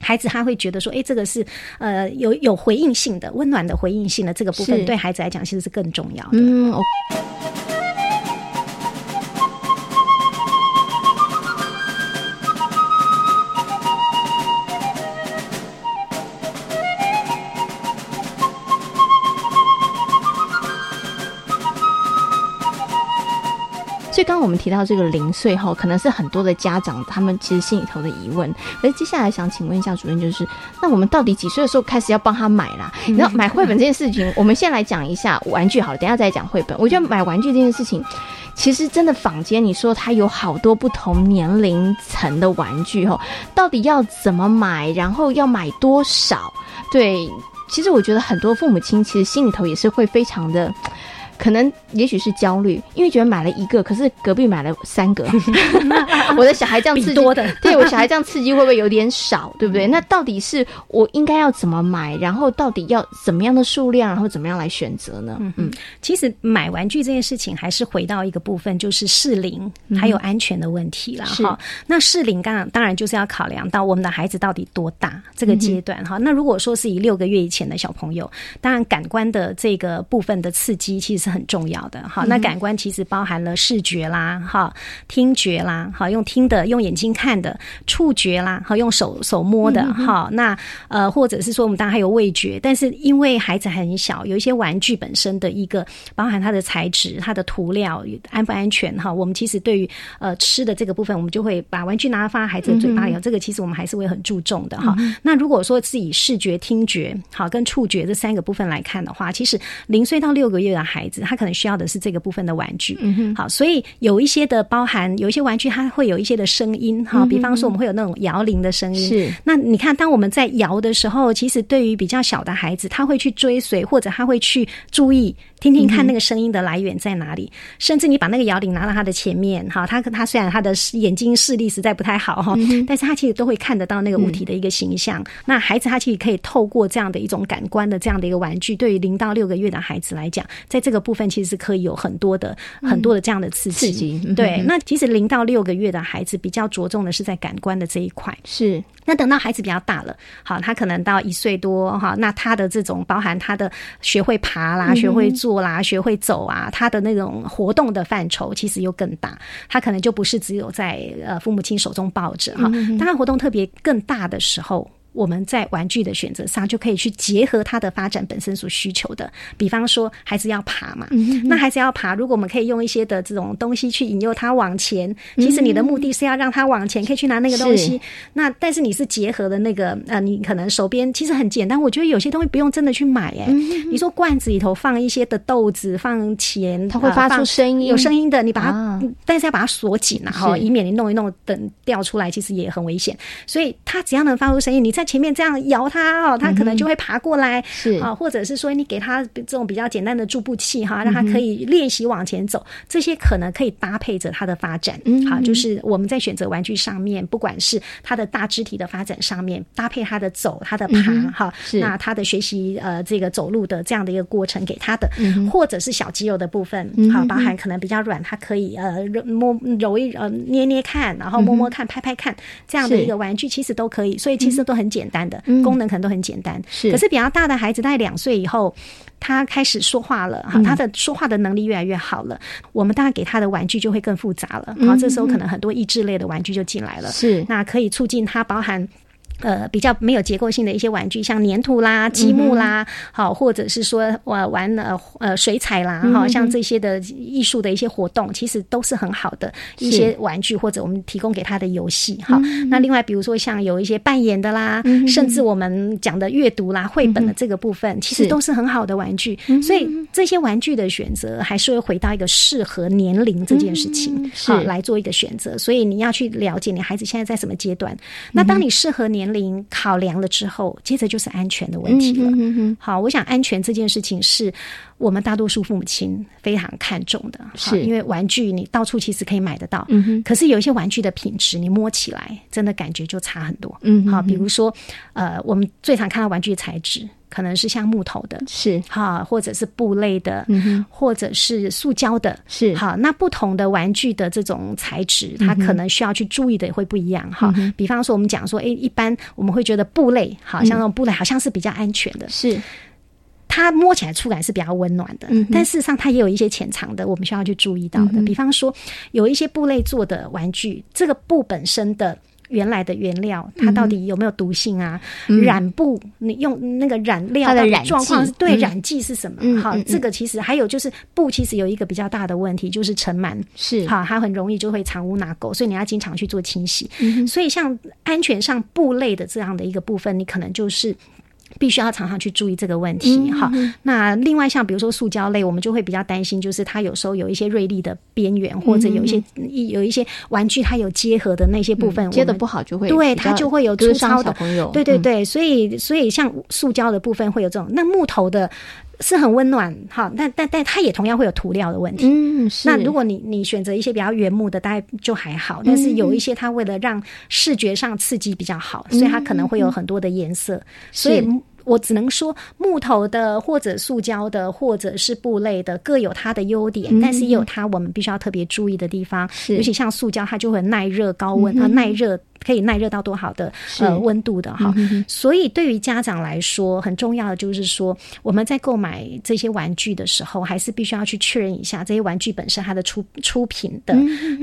孩子他会觉得说，哎，这个是呃有有回应性的、温暖的回应性的这个部分，对孩子来讲其实是更重要的。嗯。所以刚刚我们提到这个零岁后，可能是很多的家长他们其实心里头的疑问。可是接下来想请问一下主任，就是那我们到底几岁的时候开始要帮他买啦？然后买绘本这件事情，我们先来讲一下玩具好了，等下再讲绘本。我觉得买玩具这件事情，其实真的坊间你说它有好多不同年龄层的玩具哈，到底要怎么买，然后要买多少？对，其实我觉得很多父母亲其实心里头也是会非常的。可能也许是焦虑，因为觉得买了一个，可是隔壁买了三个，我的小孩这样刺激，对我小孩这样刺激会不会有点少，对不对？那到底是我应该要怎么买，然后到底要怎么样的数量，然后怎么样来选择呢？嗯嗯，其实买玩具这件事情还是回到一个部分，就是适龄还有安全的问题了哈。那适龄当然当然就是要考量到我们的孩子到底多大这个阶段哈。那如果说是以六个月以前的小朋友，当然感官的这个部分的刺激其实。是很重要的，哈，那感官其实包含了视觉啦，哈，听觉啦，哈，用听的，用眼睛看的，触觉啦，好，用手手摸的，好，那呃，或者是说我们当然还有味觉，但是因为孩子很小，有一些玩具本身的一个包含它的材质、它的涂料安不安全哈，我们其实对于呃吃的这个部分，我们就会把玩具拿放在孩子的嘴巴里，这个其实我们还是会很注重的哈。那如果说是以视觉、听觉好跟触觉这三个部分来看的话，其实零岁到六个月的孩子。他可能需要的是这个部分的玩具，好，所以有一些的包含有一些玩具，它会有一些的声音，哈，比方说我们会有那种摇铃的声音。是，那你看，当我们在摇的时候，其实对于比较小的孩子，他会去追随，或者他会去注意。听听看那个声音的来源在哪里，甚至你把那个摇铃拿到他的前面，哈，他他虽然他的眼睛视力实在不太好哈，但是他其实都会看得到那个物体的一个形象。那孩子他其实可以透过这样的一种感官的这样的一个玩具，对于零到六个月的孩子来讲，在这个部分其实是可以有很多的很多的这样的刺激。对，那其实零到六个月的孩子比较着重的是在感官的这一块。是，那等到孩子比较大了，好，他可能到一岁多哈，那他的这种包含他的学会爬啦，学会坐。啦，学会走啊，他的那种活动的范畴其实又更大，他可能就不是只有在呃父母亲手中抱着哈，当他活动特别更大的时候。我们在玩具的选择上就可以去结合他的发展本身所需求的，比方说孩子要爬嘛，那孩子要爬，如果我们可以用一些的这种东西去引诱他往前，其实你的目的是要让他往前，可以去拿那个东西。那但是你是结合的那个呃，你可能手边其实很简单，我觉得有些东西不用真的去买哎。你说罐子里头放一些的豆子，放钱，它会发出声音，有声音的，你把它，但是要把它锁紧啊，哈，以免你弄一弄等掉出来，其实也很危险。所以它只要能发出声音，你在前面这样摇它哦，它可能就会爬过来，是。啊，或者是说你给它这种比较简单的助步器哈，让它可以练习往前走，这些可能可以搭配着它的发展。嗯好，就是我们在选择玩具上面，不管是它的大肢体的发展上面，搭配它的走、它的爬哈，那它的学习呃这个走路的这样的一个过程给它的，或者是小肌肉的部分，好，包含可能比较软，它可以呃摸揉一呃捏捏看，然后摸摸看、拍拍看这样的一个玩具，其实都可以，所以其实都很简单的。功能可能都很简单，是。可是比较大的孩子，大概两岁以后，他开始说话了，哈，他的说话的能力越来越好了，我们当然给他的玩具就会更复杂了，然后这时候可能很多益智类的玩具就进来了，是。那可以促进他包含。呃，比较没有结构性的一些玩具，像粘土啦、积木啦，好，或者是说玩玩呃呃水彩啦，哈，像这些的艺术的一些活动，其实都是很好的一些玩具，或者我们提供给他的游戏哈。那另外，比如说像有一些扮演的啦，甚至我们讲的阅读啦、绘本的这个部分，其实都是很好的玩具。所以这些玩具的选择，还是会回到一个适合年龄这件事情，好来做一个选择。所以你要去了解你孩子现在在什么阶段。那当你适合年龄考量了之后，接着就是安全的问题了。好，我想安全这件事情是我们大多数父母亲非常看重的，是。因为玩具你到处其实可以买得到，嗯哼。可是有一些玩具的品质，你摸起来真的感觉就差很多。嗯，好，比如说呃，我们最常看到玩具材质。可能是像木头的，是。哈，或者是布类的，嗯或者是塑胶的，是。好。那不同的玩具的这种材质，它可能需要去注意的也会不一样哈。比方说，我们讲说，哎，一般我们会觉得布类，好像那种布类好像是比较安全的，是它摸起来触感是比较温暖的，但事实上它也有一些潜藏的，我们需要去注意到的。比方说，有一些布类做的玩具，这个布本身的。原来的原料，它到底有没有毒性啊？染布，你用那个染料的状况，对染剂是什么？好，这个其实还有就是布，其实有一个比较大的问题，就是尘螨，是好，它很容易就会藏污纳垢，所以你要经常去做清洗。所以像安全上布类的这样的一个部分，你可能就是。必须要常常去注意这个问题哈。那另外像比如说塑胶类，我们就会比较担心，就是它有时候有一些锐利的边缘，或者有一些有一些玩具它有结合的那些部分，接的不好就会对它就会有粗糙的朋友。对对对，所以所以像塑胶的部分会有这种，那木头的是很温暖哈，但但但它也同样会有涂料的问题。嗯，是那如果你你选择一些比较原木的，大概就还好，但是有一些它为了让视觉上刺激比较好，所以它可能会有很多的颜色，所以。我只能说，木头的或者塑胶的或者是布类的各有它的优点，但是也有它我们必须要特别注意的地方。尤其像塑胶，它就会耐热、高温啊，耐热。可以耐热到多好的呃温度的哈，所以对于家长来说，很重要的就是说，我们在购买这些玩具的时候，还是必须要去确认一下这些玩具本身它的出出品的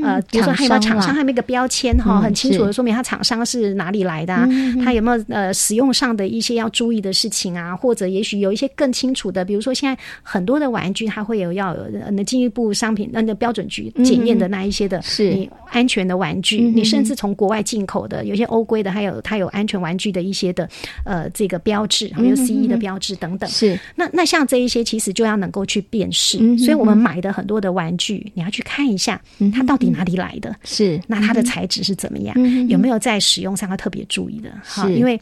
呃，比如说还有没有厂商还有没有个标签哈，很清楚的说明它厂商是哪里来的啊，它有没有呃使用上的一些要注意的事情啊，或者也许有一些更清楚的，比如说现在很多的玩具它会有要有那进一步商品那个标准局检验的那一些的，是。安全的玩具，你甚至从国外进。口的有些欧规的，还有它有安全玩具的一些的呃这个标志，还有 C E 的标志等等。是那那像这一些，其实就要能够去辨识。嗯所以我们买的很多的玩具，你要去看一下它到底哪里来的，是那它的材质是怎么样，有没有在使用上要特别注意的？好，因为。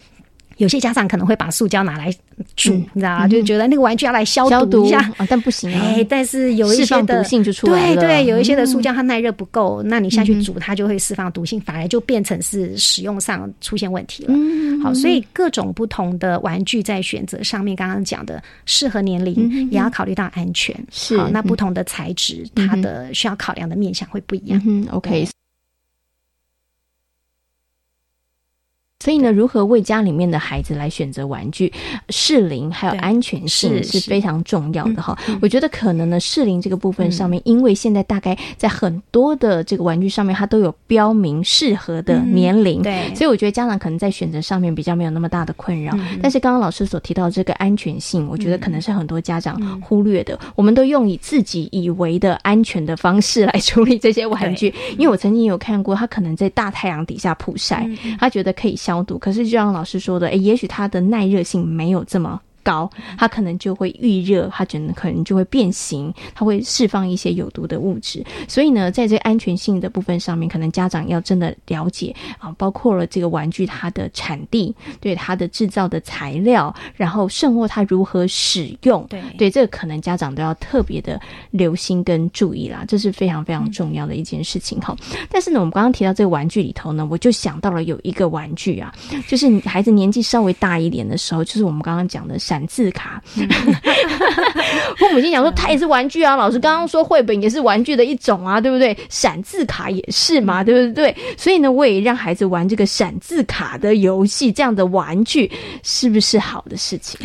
有些家长可能会把塑胶拿来煮，你知道吗？就觉得那个玩具要来消毒一下，但不行。哎，但是有一些的毒性就出来了。对对，有一些的塑胶它耐热不够，那你下去煮它就会释放毒性，反而就变成是使用上出现问题了。好，所以各种不同的玩具在选择上面，刚刚讲的适合年龄，也要考虑到安全。是，那不同的材质，它的需要考量的面向会不一样。嗯，OK。所以呢，如何为家里面的孩子来选择玩具，适龄还有安全性是非常重要的哈。我觉得可能呢，适龄这个部分上面，因为现在大概在很多的这个玩具上面，它都有标明适合的年龄，对，所以我觉得家长可能在选择上面比较没有那么大的困扰。但是刚刚老师所提到这个安全性，我觉得可能是很多家长忽略的。我们都用以自己以为的安全的方式来处理这些玩具，因为我曾经有看过，他可能在大太阳底下曝晒，他觉得可以。消毒，可是就像老师说的，诶，也许它的耐热性没有这么。高，它可能就会预热，它可能可能就会变形，它会释放一些有毒的物质。所以呢，在这安全性的部分上面，可能家长要真的了解啊，包括了这个玩具它的产地，对它的制造的材料，然后甚或它如何使用，对对，这个可能家长都要特别的留心跟注意啦，这是非常非常重要的一件事情哈。但是呢，我们刚刚提到这个玩具里头呢，我就想到了有一个玩具啊，就是孩子年纪稍微大一点的时候，就是我们刚刚讲的。闪字卡，我母亲讲说，它也是玩具啊。老师刚刚说，绘本也是玩具的一种啊，对不对？闪字卡也是嘛，对不对？所以呢，我也让孩子玩这个闪字卡的游戏，这样的玩具是不是好的事情？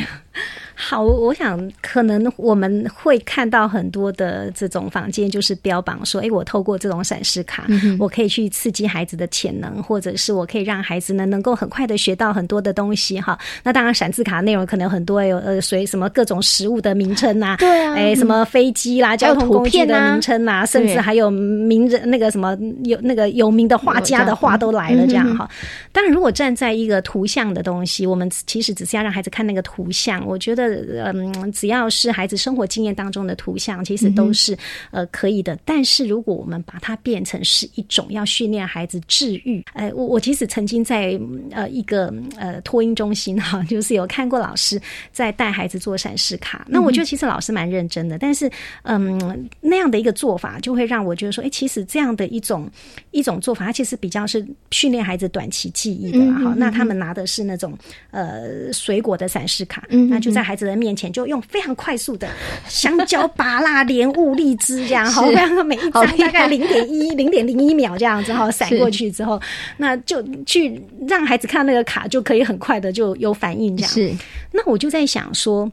好，我想可能我们会看到很多的这种房间，就是标榜说，哎，我透过这种闪示卡，我可以去刺激孩子的潜能，或者是我可以让孩子呢能够很快的学到很多的东西哈。那当然，闪字卡内容可能很多，有呃，随什么各种食物的名称呐，对啊，哎，什么飞机啦、交通工具的名称呐，甚至还有名人那个什么有那个有名的画家的画都来了，这样哈。当然，如果站在一个图像的东西，我们其实只是要让孩子看那个图像，我觉得。嗯，只要是孩子生活经验当中的图像，其实都是呃可以的。但是如果我们把它变成是一种要训练孩子治愈，哎，我我其实曾经在呃一个呃托婴中心哈，就是有看过老师在带孩子做闪示卡。那我觉得其实老师蛮认真的，但是嗯那样的一个做法就会让我觉得说，哎，其实这样的一种一种做法，它其实比较是训练孩子短期记忆的哈。那他们拿的是那种呃水果的闪示卡，那就在孩子的面前就用非常快速的香蕉、芭辣、莲雾、荔枝这样，好，每一张大概零点一、零点零一秒这样子哈，闪过去之后，那就去让孩子看那个卡，就可以很快的就有反应这样。是，那我就在想说，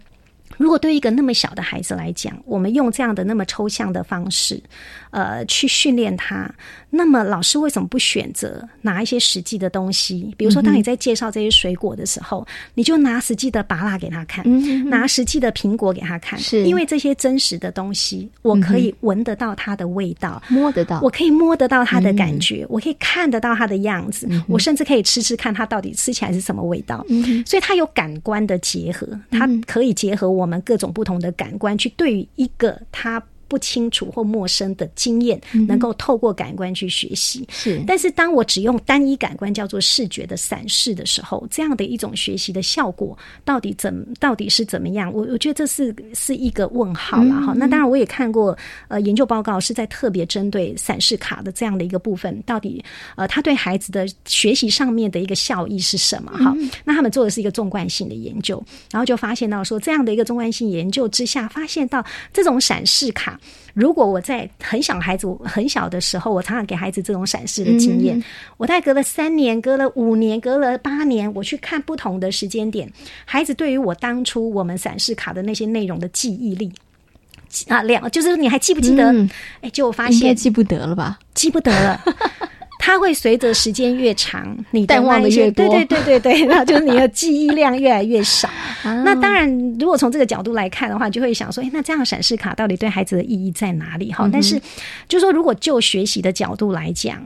如果对一个那么小的孩子来讲，我们用这样的那么抽象的方式，呃，去训练他。那么老师为什么不选择拿一些实际的东西？比如说，当你在介绍这些水果的时候，你就拿实际的芭拉给他看，拿实际的苹果给他看，是因为这些真实的东西，我可以闻得到它的味道，摸得到，我可以摸得到它的感觉，我可以看得到它的样子，我甚至可以吃吃看它到底吃起来是什么味道。所以它有感官的结合，它可以结合我们各种不同的感官去对于一个它。不清楚或陌生的经验，能够透过感官去学习。是，但是当我只用单一感官叫做视觉的闪视的时候，这样的一种学习的效果到底怎到底是怎么样？我我觉得这是是一个问号了哈。那当然，我也看过呃研究报告，是在特别针对闪视卡的这样的一个部分，到底呃他对孩子的学习上面的一个效益是什么？哈，那他们做的是一个纵贯性的研究，然后就发现到说，这样的一个纵贯性研究之下，发现到这种闪视卡。如果我在很小孩子很小的时候，我常常给孩子这种闪失的经验，我大概隔了三年、隔了五年、隔了八年，我去看不同的时间点，孩子对于我当初我们闪示卡的那些内容的记忆力啊，两就是你还记不记得？哎，就我发现记不得了吧？记不得了。它会随着时间越长，你淡忘的越多，对对对对对，那 就是你的记忆量越来越少。那当然，如果从这个角度来看的话，就会想说，哎，那这样闪示卡到底对孩子的意义在哪里？哈，但是，就说如果就学习的角度来讲。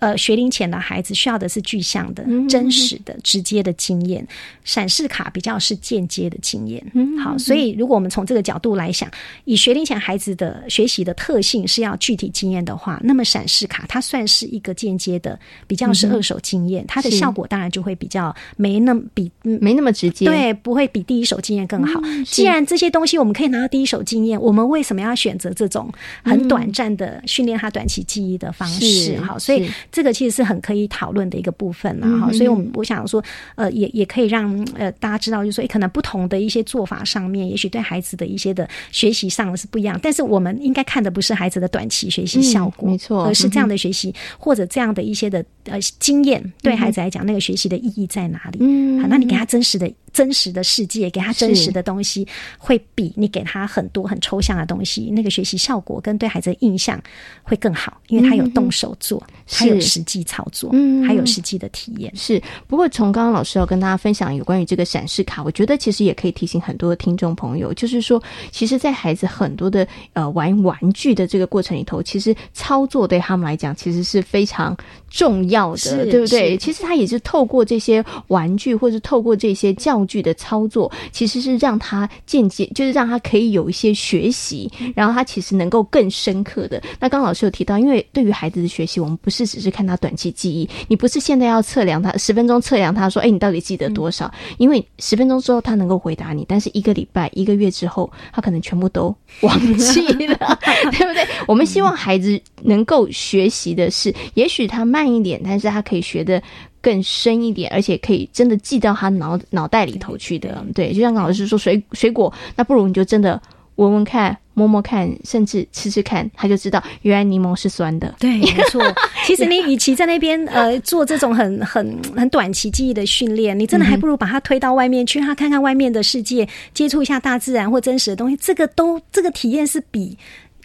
呃，学龄前的孩子需要的是具象的、真实的、直接的经验，闪示卡比较是间接的经验。好，所以如果我们从这个角度来想，以学龄前孩子的学习的特性是要具体经验的话，那么闪示卡它算是一个间接的，比较是二手经验，它的效果当然就会比较没那么比没那么直接，对，不会比第一手经验更好。既然这些东西我们可以拿到第一手经验，我们为什么要选择这种很短暂的训练他短期记忆的方式？好，所以。这个其实是很可以讨论的一个部分了哈，所以，我们我想说，呃，也也可以让呃大家知道，就是说，可能不同的一些做法上面，也许对孩子的一些的学习上是不一样，但是我们应该看的不是孩子的短期学习效果，没错，而是这样的学习或者这样的一些的呃经验，对孩子来讲，那个学习的意义在哪里？嗯，好，那你给他真实的。真实的世界，给他真实的东西，会比你给他很多很抽象的东西，那个学习效果跟对孩子的印象会更好，因为他有动手做，他有实际操作，嗯，还有实际的体验。是，不过从刚刚老师要跟大家分享有关于这个闪示卡，我觉得其实也可以提醒很多的听众朋友，就是说，其实，在孩子很多的呃玩玩具的这个过程里头，其实操作对他们来讲其实是非常重要的，对不对？其实他也是透过这些玩具，或者透过这些教具的操作，其实是让他间接，就是让他可以有一些学习，然后他其实能够更深刻的。那刚老师有提到，因为对于孩子的学习，我们不是只是看他短期记忆，你不是现在要测量他十分钟测量他说，哎，你到底记得多少？因为十分钟之后他能够回答你，但是一个礼拜、一个月之后，他可能全部都忘记了，对不对？我们希望孩子能够学习的是，也许他慢一点，但是他可以学的。更深一点，而且可以真的记到他脑脑袋里头去的。对，就像刚老师说，水水果，那不如你就真的闻闻看。摸摸看，甚至吃吃看，他就知道原来柠檬是酸的。对，没错。其实你与其在那边呃做这种很很很短期记忆的训练，你真的还不如把他推到外面去，让他看看外面的世界，接触一下大自然或真实的东西。这个都这个体验是比。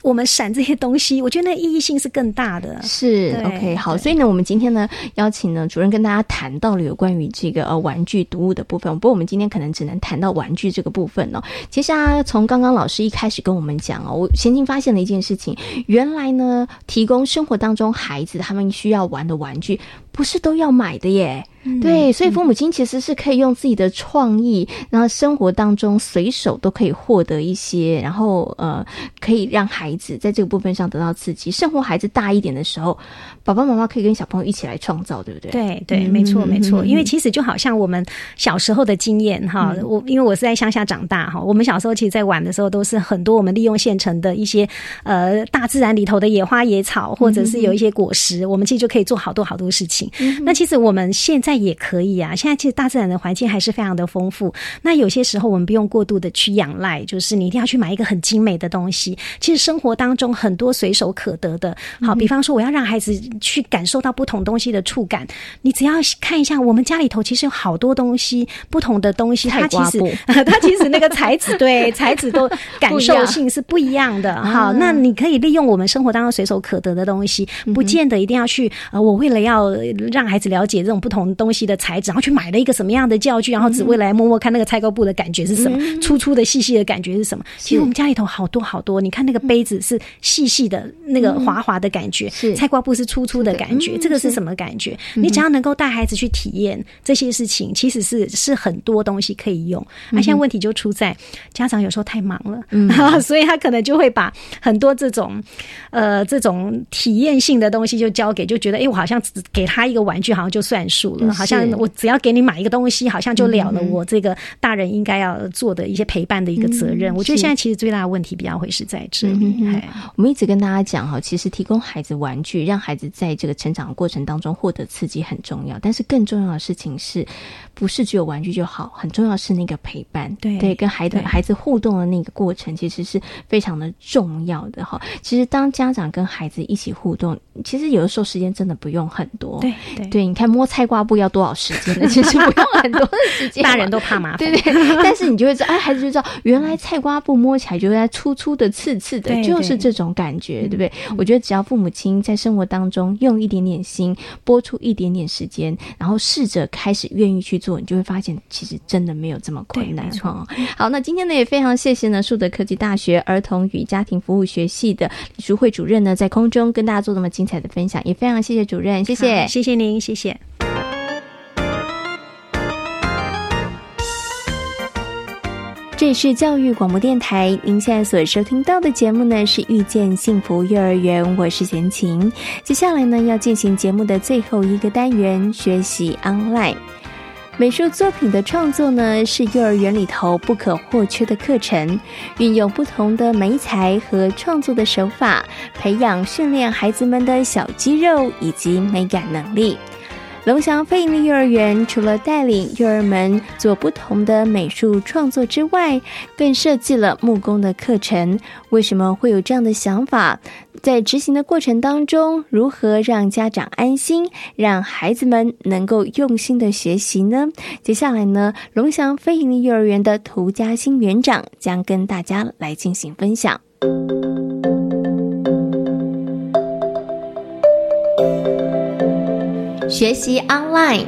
我们闪这些东西，我觉得那意义性是更大的。是 OK 好，所以呢，我们今天呢邀请呢主任跟大家谈到了有关于这个呃玩具读物的部分。不过我们今天可能只能谈到玩具这个部分哦。其实啊从刚刚老师一开始跟我们讲哦，我先进发现了一件事情，原来呢提供生活当中孩子他们需要玩的玩具，不是都要买的耶。对，所以父母亲其实是可以用自己的创意，然后生活当中随手都可以获得一些，然后呃，可以让孩子在这个部分上得到刺激。生活孩子大一点的时候，爸爸妈妈可以跟小朋友一起来创造，对不对？对对，没错没错。因为其实就好像我们小时候的经验哈，我因为我是在乡下长大哈，我们小时候其实，在玩的时候都是很多我们利用现成的一些呃大自然里头的野花野草，或者是有一些果实，我们其实就可以做好多好多事情。那其实我们现在。也可以啊，现在其实大自然的环境还是非常的丰富。那有些时候我们不用过度的去仰赖，就是你一定要去买一个很精美的东西。其实生活当中很多随手可得的，好，比方说我要让孩子去感受到不同东西的触感，你只要看一下，我们家里头其实有好多东西，不同的东西，它其实 它其实那个材质对材质都感受性是不一样的。好，那你可以利用我们生活当中随手可得的东西，不见得一定要去呃，我为了要让孩子了解这种不同东西的材质，然后去买了一个什么样的教具，然后只为来摸摸看那个菜糕布的感觉是什么，粗粗的、细细的感觉是什么？其实我们家里头好多好多，你看那个杯子是细细的，那个滑滑的感觉；菜瓜布是粗粗的感觉，这个是什么感觉？你只要能够带孩子去体验这些事情，其实是是很多东西可以用。那现在问题就出在家长有时候太忙了，所以他可能就会把很多这种呃这种体验性的东西就交给，就觉得哎，我好像只给他一个玩具，好像就算数了。好像我只要给你买一个东西，好像就了了我这个大人应该要做的一些陪伴的一个责任。我觉得现在其实最大的问题比较会是在这里。我们一直跟大家讲哈，其实提供孩子玩具，让孩子在这个成长的过程当中获得刺激很重要。但是更重要的事情是，不是只有玩具就好，很重要是那个陪伴。对对，跟孩子孩子互动的那个过程，其实是非常的重要的哈。其实当家长跟孩子一起互动，其实有的时候时间真的不用很多。对对，你看摸菜瓜布要。多少时间呢？其实不用很多的时间，大人都怕麻烦，对对。但是你就会知道，哎，孩子就知道，原来菜瓜布摸起来就在粗粗的、刺刺的，就是这种感觉，对不对？我觉得只要父母亲在生活当中用一点点心，拨出一点点时间，然后试着开始愿意去做，你就会发现，其实真的没有这么困难。哈，好，那今天呢也非常谢谢呢树德科技大学儿童与家庭服务学系的李淑慧主任呢，在空中跟大家做这么精彩的分享，也非常谢谢主任，谢谢，谢谢您，谢谢。这里是教育广播电台，您现在所收听到的节目呢是遇见幸福幼儿园，我是贤琴。接下来呢要进行节目的最后一个单元——学习 online 美术作品的创作呢，是幼儿园里头不可或缺的课程。运用不同的媒材和创作的手法，培养训练孩子们的小肌肉以及美感能力。龙翔飞盈利幼儿园除了带领幼儿们做不同的美术创作之外，更设计了木工的课程。为什么会有这样的想法？在执行的过程当中，如何让家长安心，让孩子们能够用心的学习呢？接下来呢，龙翔飞盈利幼儿园的涂嘉欣园长将跟大家来进行分享。学习 online。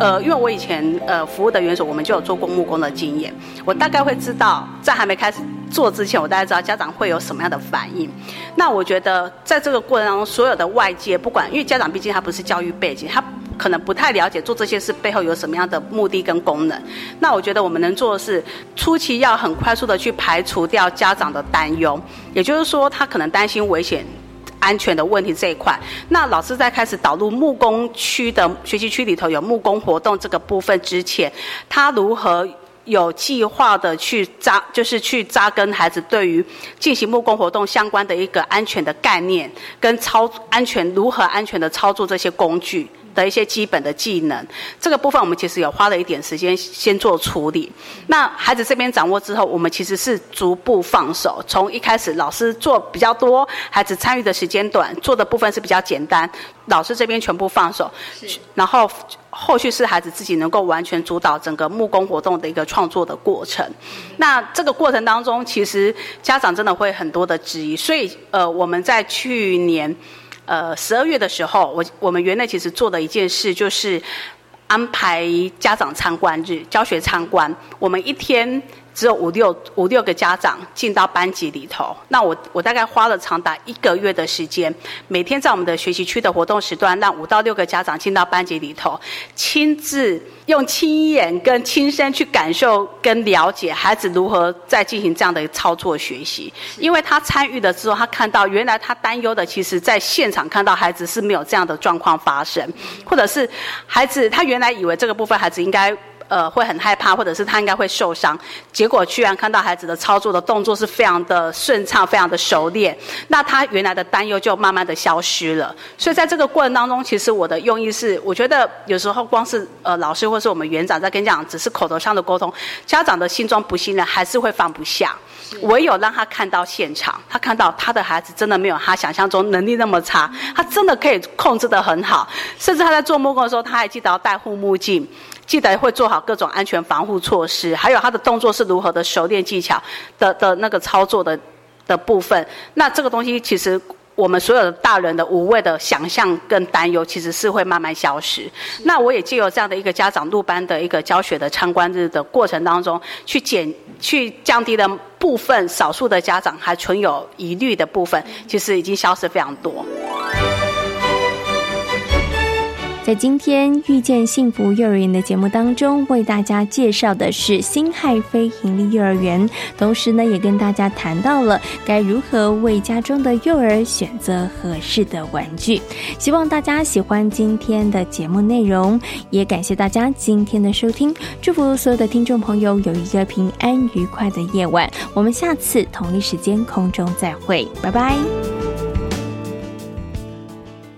呃，因为我以前呃服务的元首，我们就有做过木工的经验，我大概会知道，在还没开始做之前，我大概知道家长会有什么样的反应。那我觉得在这个过程当中，所有的外界不管，因为家长毕竟他不是教育背景，他可能不太了解做这些事背后有什么样的目的跟功能。那我觉得我们能做的是，初期要很快速的去排除掉家长的担忧，也就是说，他可能担心危险。安全的问题这一块，那老师在开始导入木工区的学习区里头有木工活动这个部分之前，他如何有计划的去扎，就是去扎根孩子对于进行木工活动相关的一个安全的概念，跟操安全如何安全的操作这些工具。的一些基本的技能，这个部分我们其实有花了一点时间先做处理。那孩子这边掌握之后，我们其实是逐步放手，从一开始老师做比较多，孩子参与的时间短，做的部分是比较简单，老师这边全部放手，然后后续是孩子自己能够完全主导整个木工活动的一个创作的过程。那这个过程当中，其实家长真的会很多的质疑，所以呃，我们在去年。呃，十二月的时候，我我们园内其实做的一件事就是安排家长参观日，教学参观。我们一天。只有五六五六个家长进到班级里头，那我我大概花了长达一个月的时间，每天在我们的学习区的活动时段，让五到六个家长进到班级里头，亲自用亲眼跟亲身去感受跟了解孩子如何在进行这样的操作学习。因为他参与了之后，他看到原来他担忧的，其实在现场看到孩子是没有这样的状况发生，或者是孩子他原来以为这个部分孩子应该。呃，会很害怕，或者是他应该会受伤。结果居然看到孩子的操作的动作是非常的顺畅，非常的熟练。那他原来的担忧就慢慢的消失了。所以在这个过程当中，其实我的用意是，我觉得有时候光是呃老师或是我们园长在跟讲，只是口头上的沟通，家长的心中不信任还是会放不下。唯有让他看到现场，他看到他的孩子真的没有他想象中能力那么差，他真的可以控制得很好。甚至他在做木工的时候，他还记得要戴护目镜。记得会做好各种安全防护措施，还有他的动作是如何的熟练技巧的的那个操作的的部分。那这个东西其实我们所有的大人的无谓的想象跟担忧，其实是会慢慢消失。那我也借由这样的一个家长入班的一个教学的参观日的过程当中，去减去降低了部分少数的家长还存有疑虑的部分，其实已经消失非常多。在今天遇见幸福幼儿园的节目当中，为大家介绍的是新海非盈利幼儿园，同时呢，也跟大家谈到了该如何为家中的幼儿选择合适的玩具。希望大家喜欢今天的节目内容，也感谢大家今天的收听，祝福所有的听众朋友有一个平安愉快的夜晚。我们下次同一时间空中再会，拜拜。